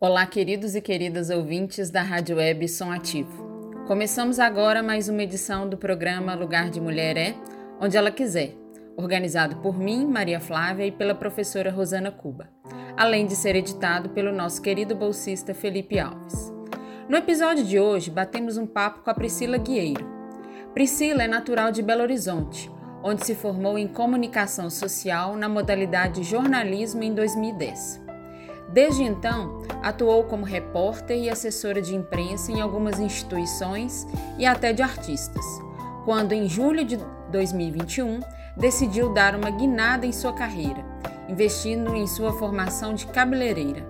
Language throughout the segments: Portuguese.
Olá, queridos e queridas ouvintes da Rádio Web Som Ativo. Começamos agora mais uma edição do programa Lugar de Mulher é Onde Ela Quiser, organizado por mim, Maria Flávia, e pela professora Rosana Cuba, além de ser editado pelo nosso querido bolsista Felipe Alves. No episódio de hoje, batemos um papo com a Priscila Guieiro. Priscila é natural de Belo Horizonte, onde se formou em comunicação social na modalidade jornalismo em 2010. Desde então, atuou como repórter e assessora de imprensa em algumas instituições e até de artistas, quando, em julho de 2021, decidiu dar uma guinada em sua carreira, investindo em sua formação de cabeleireira.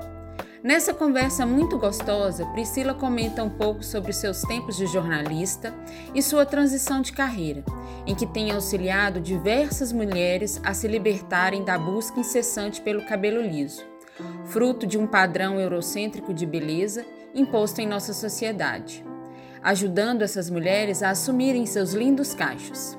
Nessa conversa muito gostosa, Priscila comenta um pouco sobre seus tempos de jornalista e sua transição de carreira, em que tem auxiliado diversas mulheres a se libertarem da busca incessante pelo cabelo liso fruto de um padrão eurocêntrico de beleza imposto em nossa sociedade, ajudando essas mulheres a assumirem seus lindos cachos.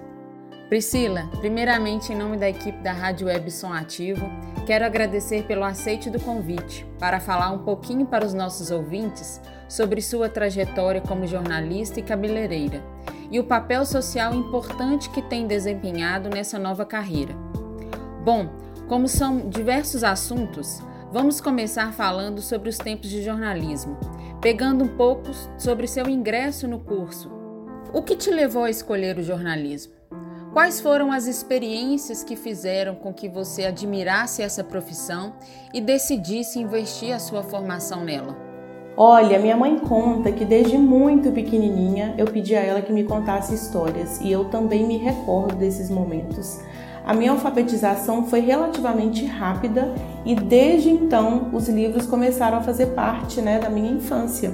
Priscila, primeiramente em nome da equipe da Rádio Web Som Ativo, quero agradecer pelo aceite do convite para falar um pouquinho para os nossos ouvintes sobre sua trajetória como jornalista e cabeleireira e o papel social importante que tem desempenhado nessa nova carreira. Bom, como são diversos assuntos, Vamos começar falando sobre os tempos de jornalismo, pegando um pouco sobre seu ingresso no curso. O que te levou a escolher o jornalismo? Quais foram as experiências que fizeram com que você admirasse essa profissão e decidisse investir a sua formação nela? Olha, minha mãe conta que desde muito pequenininha eu pedi a ela que me contasse histórias e eu também me recordo desses momentos. A minha alfabetização foi relativamente rápida e desde então os livros começaram a fazer parte né, da minha infância.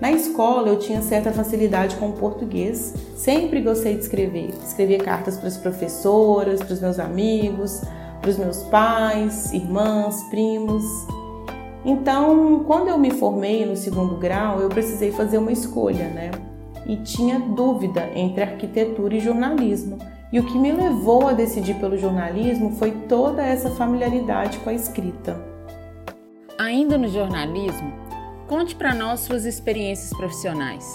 Na escola eu tinha certa facilidade com o português, sempre gostei de escrever. Escrevia cartas para as professoras, para os meus amigos, para os meus pais, irmãs, primos. Então, quando eu me formei no segundo grau, eu precisei fazer uma escolha, né? E tinha dúvida entre arquitetura e jornalismo. E o que me levou a decidir pelo jornalismo foi toda essa familiaridade com a escrita. Ainda no jornalismo, conte para nós suas experiências profissionais.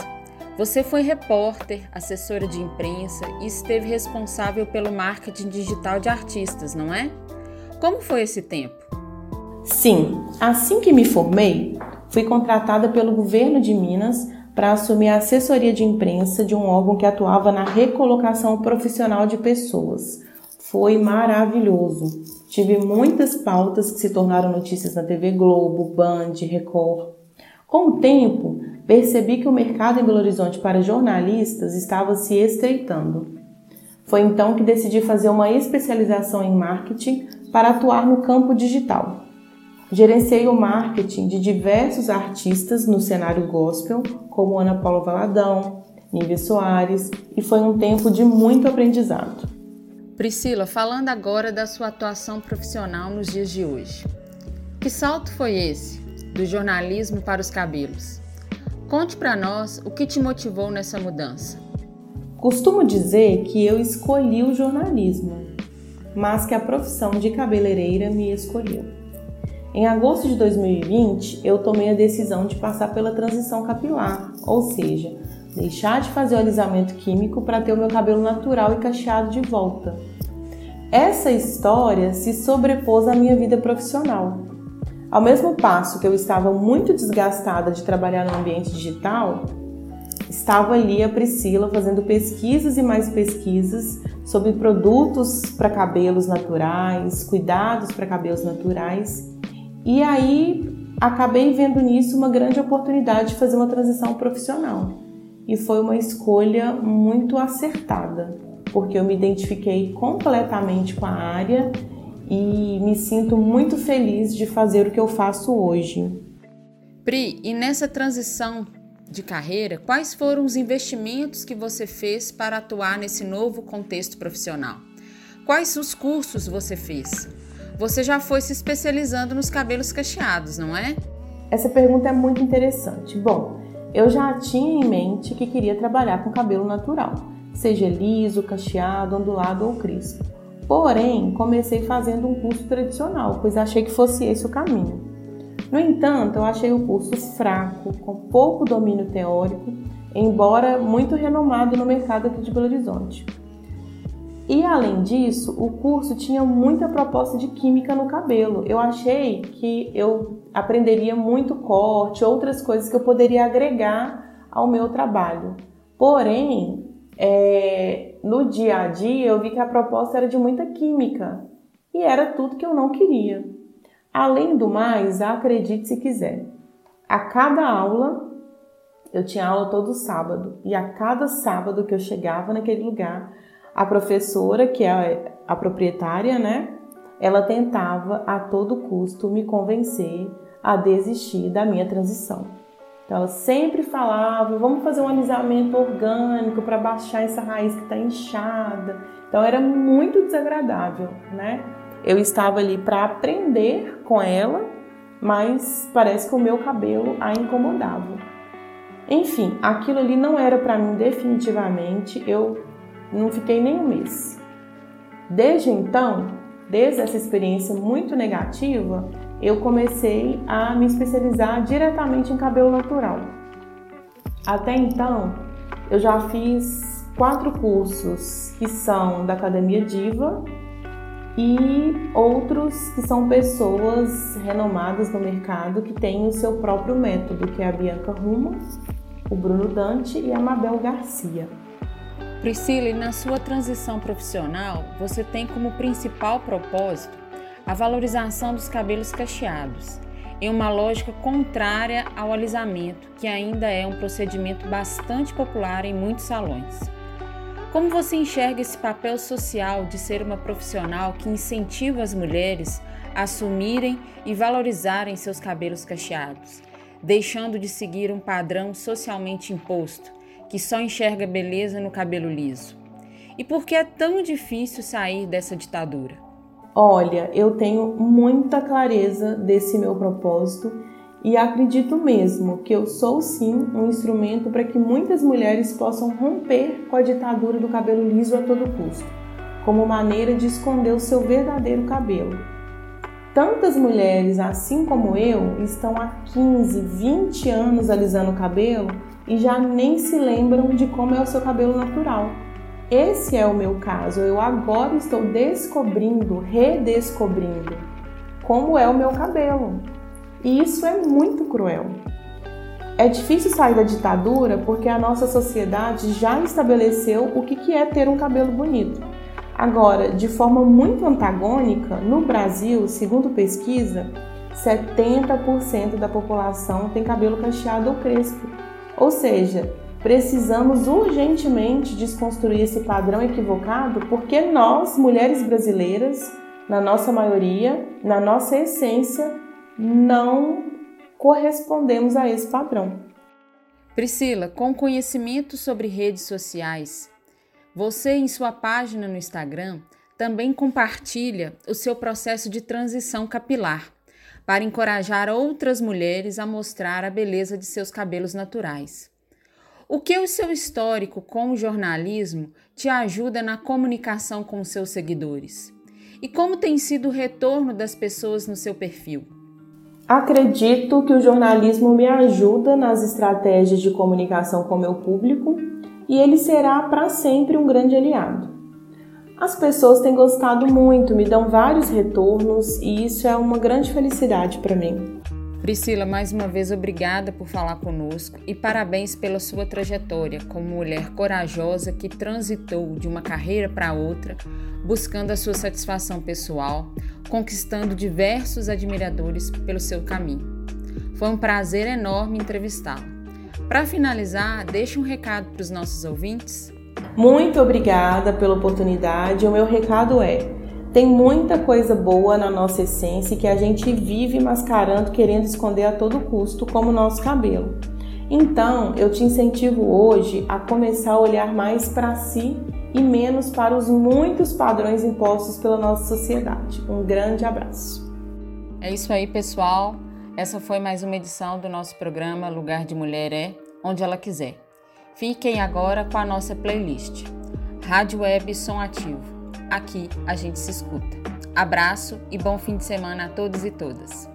Você foi repórter, assessora de imprensa e esteve responsável pelo marketing digital de artistas, não é? Como foi esse tempo? Sim, assim que me formei, fui contratada pelo governo de Minas para assumir a assessoria de imprensa de um órgão que atuava na recolocação profissional de pessoas. Foi maravilhoso. Tive muitas pautas que se tornaram notícias na TV Globo, Band, Record. Com o tempo, percebi que o mercado em Belo Horizonte para jornalistas estava se estreitando. Foi então que decidi fazer uma especialização em marketing para atuar no campo digital. Gerenciei o marketing de diversos artistas no cenário gospel, como Ana Paula Valadão, Nívia Soares, e foi um tempo de muito aprendizado. Priscila, falando agora da sua atuação profissional nos dias de hoje. Que salto foi esse, do jornalismo para os cabelos? Conte para nós o que te motivou nessa mudança. Costumo dizer que eu escolhi o jornalismo, mas que a profissão de cabeleireira me escolheu. Em agosto de 2020, eu tomei a decisão de passar pela transição capilar, ou seja, deixar de fazer o alisamento químico para ter o meu cabelo natural e cacheado de volta. Essa história se sobrepôs à minha vida profissional. Ao mesmo passo que eu estava muito desgastada de trabalhar no ambiente digital, estava ali a Priscila fazendo pesquisas e mais pesquisas sobre produtos para cabelos naturais, cuidados para cabelos naturais e aí acabei vendo nisso uma grande oportunidade de fazer uma transição profissional. E foi uma escolha muito acertada, porque eu me identifiquei completamente com a área e me sinto muito feliz de fazer o que eu faço hoje. Pri, e nessa transição de carreira, quais foram os investimentos que você fez para atuar nesse novo contexto profissional? Quais os cursos você fez? Você já foi se especializando nos cabelos cacheados, não é? Essa pergunta é muito interessante. Bom, eu já tinha em mente que queria trabalhar com cabelo natural, seja liso, cacheado, ondulado ou crespo. Porém, comecei fazendo um curso tradicional, pois achei que fosse esse o caminho. No entanto, eu achei o curso fraco, com pouco domínio teórico, embora muito renomado no mercado aqui de Belo Horizonte. E além disso, o curso tinha muita proposta de química no cabelo. Eu achei que eu aprenderia muito corte, outras coisas que eu poderia agregar ao meu trabalho. Porém, é, no dia a dia eu vi que a proposta era de muita química e era tudo que eu não queria. Além do mais, acredite se quiser, a cada aula, eu tinha aula todo sábado, e a cada sábado que eu chegava naquele lugar, a professora, que é a proprietária, né, ela tentava a todo custo me convencer a desistir da minha transição. Então ela sempre falava, vamos fazer um alisamento orgânico para baixar essa raiz que está inchada. Então era muito desagradável, né? Eu estava ali para aprender com ela, mas parece que o meu cabelo a incomodava. Enfim, aquilo ali não era para mim definitivamente. Eu não fiquei nem um mês. Desde então, desde essa experiência muito negativa, eu comecei a me especializar diretamente em cabelo natural. Até então, eu já fiz quatro cursos que são da Academia Diva e outros que são pessoas renomadas no mercado que têm o seu próprio método, que é a Bianca Ruma, o Bruno Dante e a Mabel Garcia. Priscila, na sua transição profissional, você tem como principal propósito a valorização dos cabelos cacheados, em uma lógica contrária ao alisamento, que ainda é um procedimento bastante popular em muitos salões. Como você enxerga esse papel social de ser uma profissional que incentiva as mulheres a assumirem e valorizarem seus cabelos cacheados, deixando de seguir um padrão socialmente imposto, que só enxerga beleza no cabelo liso? E por que é tão difícil sair dessa ditadura? Olha, eu tenho muita clareza desse meu propósito e acredito mesmo que eu sou sim um instrumento para que muitas mulheres possam romper com a ditadura do cabelo liso a todo custo, como maneira de esconder o seu verdadeiro cabelo. Tantas mulheres, assim como eu, estão há 15, 20 anos alisando o cabelo e já nem se lembram de como é o seu cabelo natural. Esse é o meu caso. Eu agora estou descobrindo, redescobrindo como é o meu cabelo. E isso é muito cruel. É difícil sair da ditadura porque a nossa sociedade já estabeleceu o que é ter um cabelo bonito. Agora, de forma muito antagônica, no Brasil, segundo pesquisa, 70% da população tem cabelo cacheado ou crespo. Ou seja, Precisamos urgentemente desconstruir esse padrão equivocado porque nós, mulheres brasileiras, na nossa maioria, na nossa essência, não correspondemos a esse padrão. Priscila, com conhecimento sobre redes sociais, você em sua página no Instagram também compartilha o seu processo de transição capilar para encorajar outras mulheres a mostrar a beleza de seus cabelos naturais. O que o seu histórico com o jornalismo te ajuda na comunicação com seus seguidores? E como tem sido o retorno das pessoas no seu perfil? Acredito que o jornalismo me ajuda nas estratégias de comunicação com meu público e ele será para sempre um grande aliado. As pessoas têm gostado muito, me dão vários retornos e isso é uma grande felicidade para mim. Priscila, mais uma vez obrigada por falar conosco e parabéns pela sua trajetória como mulher corajosa que transitou de uma carreira para outra, buscando a sua satisfação pessoal, conquistando diversos admiradores pelo seu caminho. Foi um prazer enorme entrevistá-la. Para finalizar, deixe um recado para os nossos ouvintes. Muito obrigada pela oportunidade. O meu recado é: tem muita coisa boa na nossa essência que a gente vive mascarando, querendo esconder a todo custo, como o nosso cabelo. Então, eu te incentivo hoje a começar a olhar mais para si e menos para os muitos padrões impostos pela nossa sociedade. Um grande abraço. É isso aí, pessoal. Essa foi mais uma edição do nosso programa Lugar de Mulher é onde ela quiser. Fiquem agora com a nossa playlist. Rádio Web Som Ativo Aqui a gente se escuta. Abraço e bom fim de semana a todos e todas.